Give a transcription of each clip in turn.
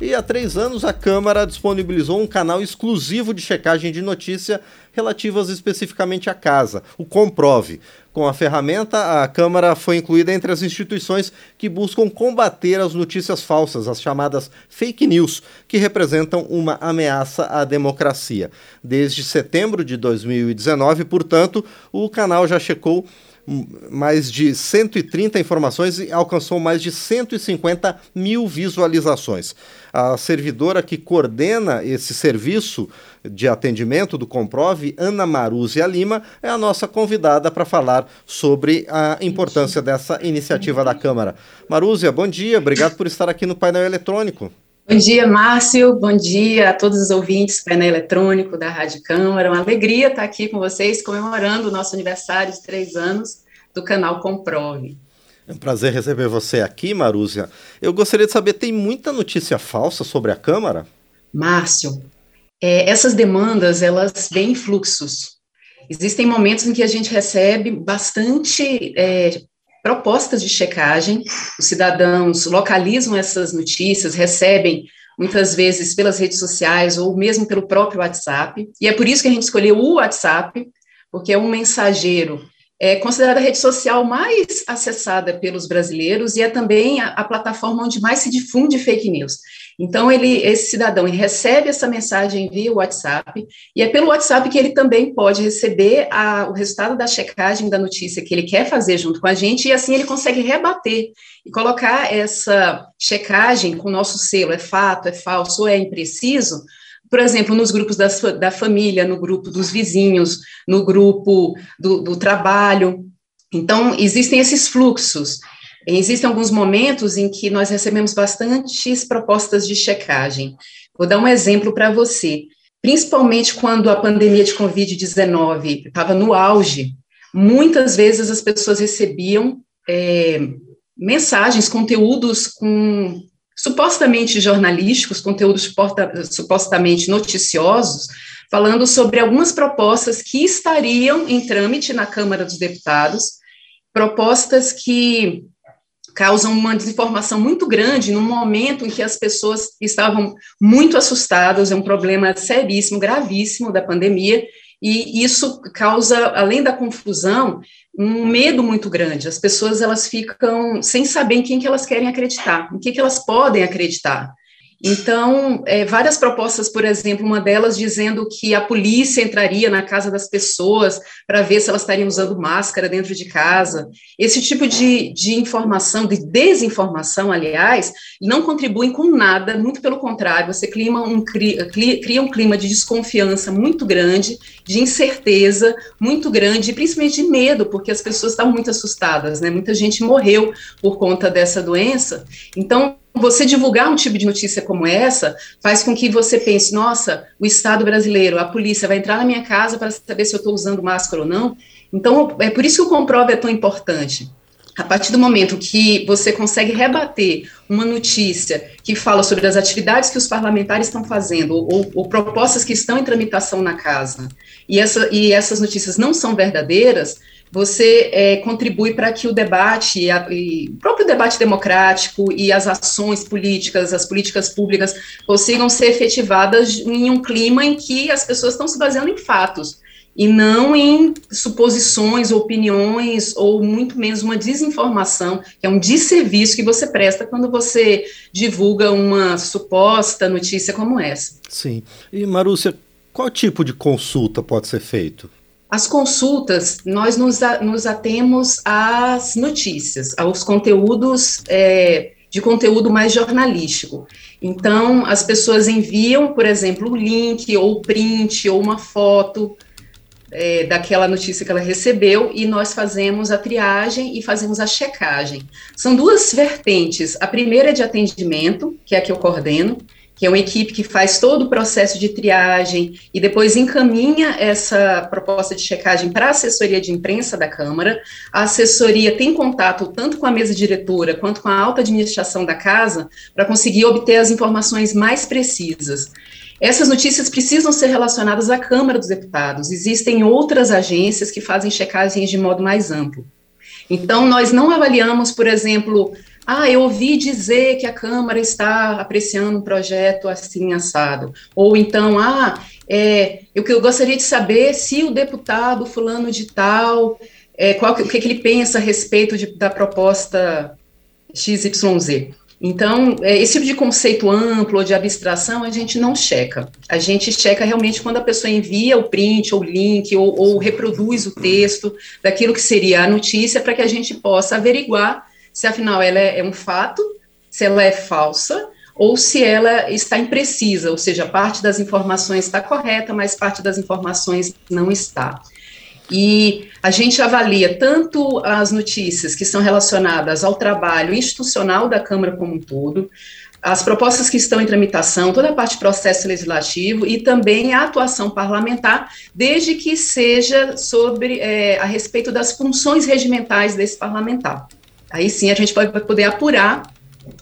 E há três anos a Câmara disponibilizou um canal exclusivo de checagem de notícia relativas especificamente à casa, o Comprove. Com a ferramenta, a Câmara foi incluída entre as instituições que buscam combater as notícias falsas, as chamadas fake news, que representam uma ameaça à democracia. Desde setembro de 2019, portanto, o canal já checou mais de 130 informações e alcançou mais de 150 mil visualizações. A servidora que coordena esse serviço de atendimento do Comprove, Ana Maruzia Lima, é a nossa convidada para falar sobre a importância dessa iniciativa da Câmara. Marúzia, bom dia, obrigado por estar aqui no painel eletrônico. Bom dia, Márcio. Bom dia a todos os ouvintes do painel eletrônico da Rádio Câmara. Uma alegria estar aqui com vocês, comemorando o nosso aniversário de três anos do canal Comprove. É um prazer receber você aqui, Marúzia. Eu gostaria de saber, tem muita notícia falsa sobre a Câmara? Márcio, é, essas demandas, elas vêm em fluxos. Existem momentos em que a gente recebe bastante é, propostas de checagem, os cidadãos localizam essas notícias, recebem muitas vezes pelas redes sociais ou mesmo pelo próprio WhatsApp, e é por isso que a gente escolheu o WhatsApp, porque é um mensageiro é considerada a rede social mais acessada pelos brasileiros e é também a, a, plataforma onde mais se difunde fake news. Então, ele, esse cidadão ele recebe essa mensagem via WhatsApp e é pelo WhatsApp que ele também pode receber a, o resultado da checagem da notícia que ele quer fazer junto com a gente e assim ele consegue rebater e colocar essa checagem com o nosso selo, é fato, é falso ou é impreciso, por exemplo, nos grupos da, da família, no grupo dos vizinhos, no grupo do, do trabalho. Então, existem esses fluxos. Existem alguns momentos em que nós recebemos bastantes propostas de checagem. Vou dar um exemplo para você. Principalmente quando a pandemia de Covid-19 estava no auge, muitas vezes as pessoas recebiam é, mensagens, conteúdos com supostamente jornalísticos, conteúdos supostamente noticiosos, falando sobre algumas propostas que estariam em trâmite na Câmara dos Deputados, propostas que causam uma desinformação muito grande no momento em que as pessoas estavam muito assustadas, é um problema seríssimo, gravíssimo da pandemia, e isso causa, além da confusão, um medo muito grande. As pessoas elas ficam sem saber em quem que elas querem acreditar, em que, que elas podem acreditar. Então, é, várias propostas, por exemplo, uma delas dizendo que a polícia entraria na casa das pessoas para ver se elas estariam usando máscara dentro de casa. Esse tipo de, de informação, de desinformação, aliás, não contribuem com nada, muito pelo contrário, você cria um, cria um clima de desconfiança muito grande, de incerteza muito grande, e principalmente de medo, porque as pessoas estavam muito assustadas, né? Muita gente morreu por conta dessa doença. Então, você divulgar um tipo de notícia como essa faz com que você pense: nossa, o Estado brasileiro, a polícia vai entrar na minha casa para saber se eu estou usando máscara ou não. Então, é por isso que o comprove é tão importante. A partir do momento que você consegue rebater uma notícia que fala sobre as atividades que os parlamentares estão fazendo, ou, ou propostas que estão em tramitação na casa, e, essa, e essas notícias não são verdadeiras, você é, contribui para que o debate, a, e, o próprio debate democrático e as ações políticas, as políticas públicas, consigam ser efetivadas em um clima em que as pessoas estão se baseando em fatos, e não em suposições, opiniões, ou muito menos uma desinformação, que é um desserviço que você presta quando você divulga uma suposta notícia como essa. Sim. E, Marúcia, qual tipo de consulta pode ser feito? As consultas, nós nos, nos atemos às notícias, aos conteúdos é, de conteúdo mais jornalístico. Então, as pessoas enviam, por exemplo, o link, ou o print, ou uma foto é, daquela notícia que ela recebeu, e nós fazemos a triagem e fazemos a checagem. São duas vertentes. A primeira é de atendimento, que é a que eu coordeno, que é uma equipe que faz todo o processo de triagem e depois encaminha essa proposta de checagem para a assessoria de imprensa da Câmara. A assessoria tem contato tanto com a mesa diretora quanto com a alta administração da casa para conseguir obter as informações mais precisas. Essas notícias precisam ser relacionadas à Câmara dos Deputados. Existem outras agências que fazem checagens de modo mais amplo. Então, nós não avaliamos, por exemplo, Ah, eu ouvi dizer que a Câmara está apreciando um projeto assim assado. Ou então, ah, é, eu, eu gostaria de saber se o deputado fulano de tal, é, qual, o que, que ele pensa a respeito de, da proposta XYZ. Então, é, esse tipo de conceito amplo ou de abstração a gente não checa. A gente checa realmente quando a pessoa envia o print ou link ou, ou reproduz o texto daquilo que seria a notícia para que a gente possa averiguar se afinal ela é, é um fato, se ela é falsa ou se ela está imprecisa, ou seja, parte das informações está correta, mas parte das informações não está. E a gente avalia tanto as notícias que são relacionadas ao trabalho institucional da Câmara como um todo, as propostas que estão em tramitação, toda a parte de processo legislativo e também a atuação parlamentar, desde que seja sobre é, a respeito das funções regimentais desse parlamentar. Aí sim a gente vai poder apurar,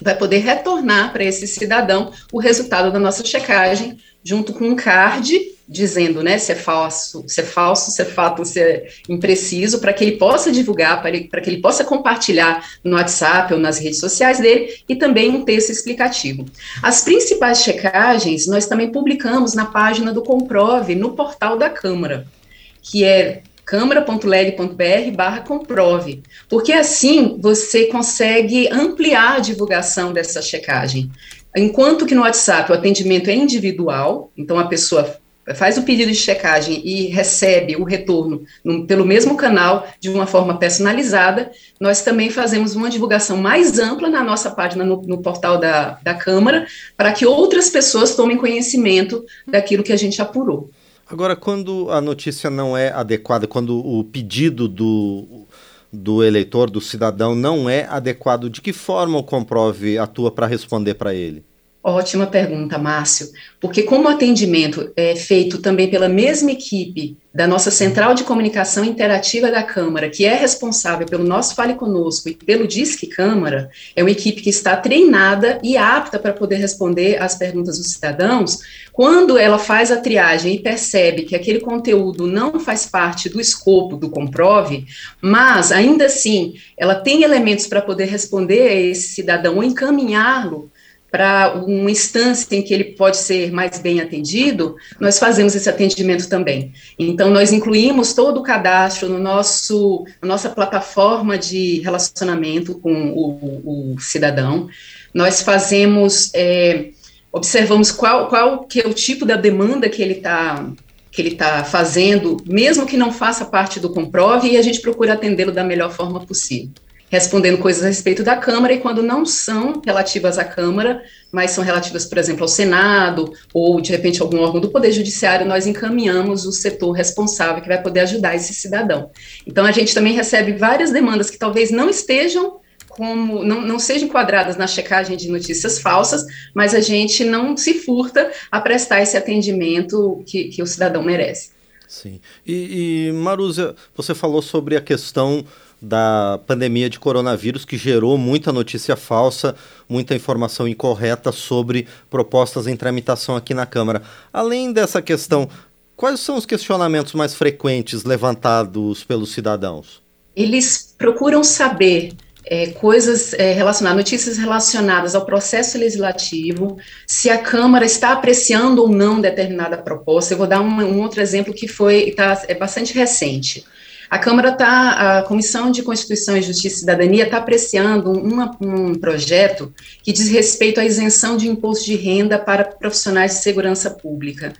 vai poder retornar para esse cidadão o resultado da nossa checagem, junto com um card dizendo, né, se é falso, se é falso, se é fato, se é impreciso, para que ele possa divulgar, para que ele possa compartilhar no WhatsApp ou nas redes sociais dele, e também um texto explicativo. As principais checagens nós também publicamos na página do Comprove, no portal da Câmara, que é câmara.leg.br barra comprove, porque assim você consegue ampliar a divulgação dessa checagem. Enquanto que no WhatsApp o atendimento é individual, então a pessoa faz o pedido de checagem e recebe o retorno no, pelo mesmo canal, de uma forma personalizada, nós também fazemos uma divulgação mais ampla na nossa página no, no portal da, da Câmara, para que outras pessoas tomem conhecimento daquilo que a gente apurou. Agora, quando a notícia não é adequada, quando o pedido do, do eleitor, do cidadão, não é adequado, de que forma o Comprove atua para responder para ele? Ótima pergunta, Márcio, porque como o atendimento é feito também pela mesma equipe da nossa Central de Comunicação Interativa da Câmara, que é responsável pelo nosso Fale Conosco e pelo Disque Câmara, é uma equipe que está treinada e apta para poder responder às perguntas dos cidadãos, quando ela faz a triagem e percebe que aquele conteúdo não faz parte do escopo do comprove, mas ainda assim ela tem elementos para poder responder a esse cidadão ou encaminhá-lo para uma instância em que ele pode ser mais bem atendido, nós fazemos esse atendimento também. Então, nós incluímos todo o cadastro no nosso, na nossa plataforma de relacionamento com o, o cidadão. Nós fazemos, é, observamos qual, qual que é o tipo da demanda que ele está que ele está fazendo, mesmo que não faça parte do comprove, e a gente procura atendê-lo da melhor forma possível respondendo coisas a respeito da Câmara, e quando não são relativas à Câmara, mas são relativas, por exemplo, ao Senado, ou de repente algum órgão do Poder Judiciário, nós encaminhamos o setor responsável que vai poder ajudar esse cidadão. Então, a gente também recebe várias demandas que talvez não estejam como não, não sejam enquadradas na checagem de notícias falsas, mas a gente não se furta a prestar esse atendimento que, que o cidadão merece. Sim. E, e você falou sobre a questão da pandemia de coronavírus, que gerou muita notícia falsa, muita informação incorreta sobre propostas em tramitação aqui na Câmara. Além dessa questão, quais são os questionamentos mais frequentes levantados pelos cidadãos? Eles procuram saber é, coisas é, relacionadas, notícias relacionadas ao processo legislativo, se a Câmara está apreciando ou não determinada proposta. Eu vou dar um, um outro exemplo que foi tá, é bastante recente. A Câmara está, a Comissão de Constituição e Justiça e Cidadania está apreciando uma, um projeto que diz respeito à isenção de imposto de renda para profissionais de segurança pública.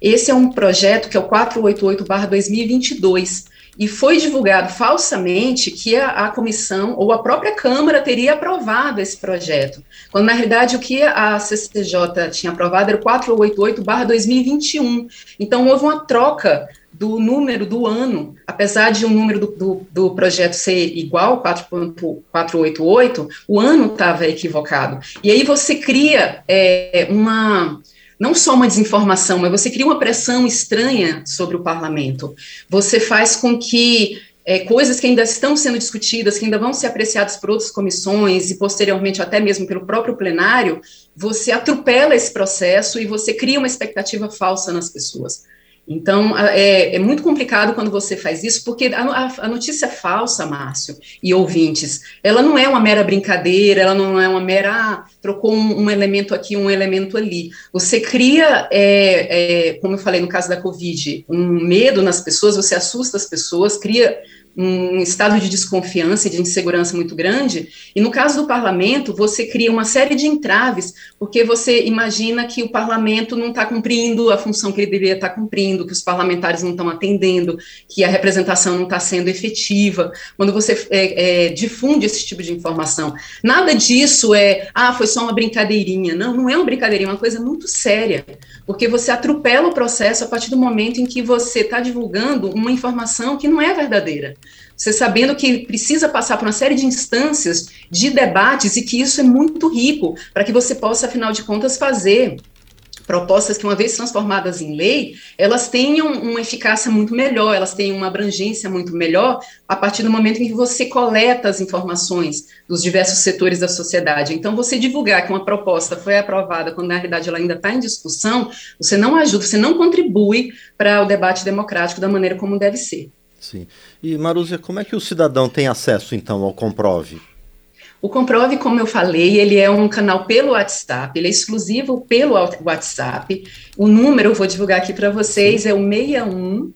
Esse é um projeto que é o 488-2022, e foi divulgado falsamente que a, a, comissão ou a própria Câmara teria aprovado esse projeto, quando na realidade o que a CCJ tinha aprovado era o 488-2021. Então houve uma troca do número do ano, apesar de o um número do, do, do, projeto ser igual, 4.488, o ano estava equivocado. E aí você cria é, uma não só uma desinformação, mas você cria uma pressão estranha sobre o parlamento. Você faz com que é, coisas que ainda estão sendo discutidas, que ainda vão ser apreciadas por outras comissões e posteriormente até mesmo pelo próprio plenário, você atropela esse processo e você cria uma expectativa falsa nas pessoas. Então, é, é, muito complicado quando você faz isso, porque a, a, notícia falsa, Márcio e ouvintes, ela não é uma mera brincadeira, ela não é uma mera, ah, trocou um, um, elemento aqui, um elemento ali. Você cria, é, é, como eu falei no caso da Covid, um medo nas pessoas, você assusta as pessoas, cria um estado de desconfiança e de insegurança muito grande, e no caso do parlamento, você cria uma série de entraves, porque você imagina que o parlamento não está cumprindo a função que ele deveria estar tá cumprindo, que os parlamentares não estão atendendo, que a representação não está sendo efetiva, quando você é, é, difunde esse tipo de informação. Nada disso é, ah, foi só uma brincadeirinha. Não, não é uma brincadeirinha, é uma coisa muito séria, porque você atropela o processo a partir do momento em que você está divulgando uma informação que não é verdadeira. Você sabendo que precisa passar por uma série de instâncias de debates e que isso é muito rico para que você possa, afinal de contas, fazer propostas que, uma vez transformadas em lei, elas tenham uma eficácia muito melhor, elas tenham uma abrangência muito melhor a partir do momento em que você coleta as informações dos diversos setores da sociedade. Então, você divulgar que uma proposta foi aprovada quando na realidade ela ainda está em discussão, você não ajuda, você não contribui para o debate democrático da maneira como deve ser. Sim. E, Marúzia, como é que o cidadão tem acesso, então, ao Comprove? O Comprove, como eu falei, ele é um canal pelo WhatsApp, ele é exclusivo pelo WhatsApp. O número, eu vou divulgar aqui para vocês, é o 61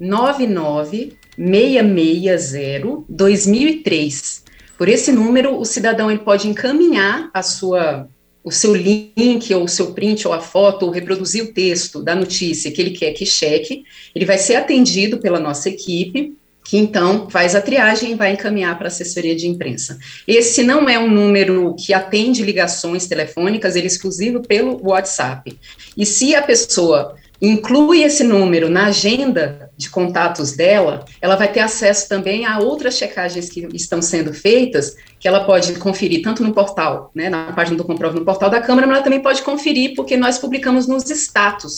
99 660 2003. Por esse número, o cidadão ele pode encaminhar a sua o seu link, ou o seu print, ou a foto, ou reproduzir o texto da notícia que ele quer que cheque, ele vai ser atendido pela nossa equipe, que então faz a triagem e vai encaminhar para a assessoria de imprensa. Esse não é um número que atende ligações telefônicas, ele é exclusivo pelo WhatsApp. E se a pessoa inclui esse número na agenda de contatos dela, ela vai ter acesso também a outras checagens que estão sendo feitas, que ela pode conferir tanto no portal, né, na página do Comprove no portal da Câmara, mas ela também pode conferir porque nós publicamos nos status,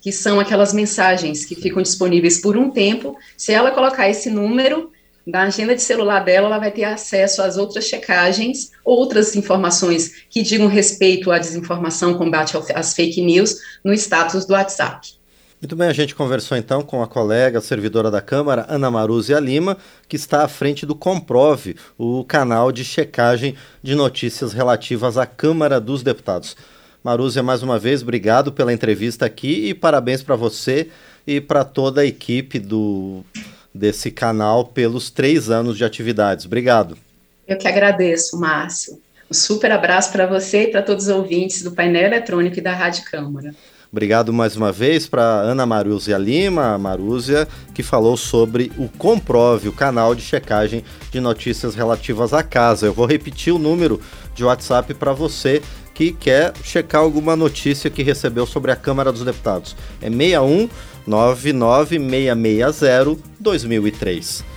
que são aquelas mensagens que ficam disponíveis por um tempo. Se ela colocar esse número, na agenda de celular dela, ela vai ter acesso às outras checagens, outras informações que digam respeito à desinformação, combate às fake news, no status do WhatsApp. Muito bem, a gente conversou então com a colega servidora da Câmara, Ana Maruzia Lima, que está à frente do Comprove, o canal de checagem de notícias relativas à Câmara dos Deputados. Maruzia, mais uma vez, obrigado pela entrevista aqui e parabéns para você e para toda a equipe do desse canal pelos três anos de atividades. Obrigado. Eu que agradeço, Márcio. Um super abraço para você e para todos os ouvintes do painel eletrônico e da Rádio Câmara. Obrigado mais uma vez para Ana Marúzia Lima, Marúzia, que falou sobre o Comprove, o canal de checagem de notícias relativas à casa. Eu vou repetir o número de WhatsApp para você que quer checar alguma notícia que recebeu sobre a Câmara dos Deputados. É 61 99660 2003.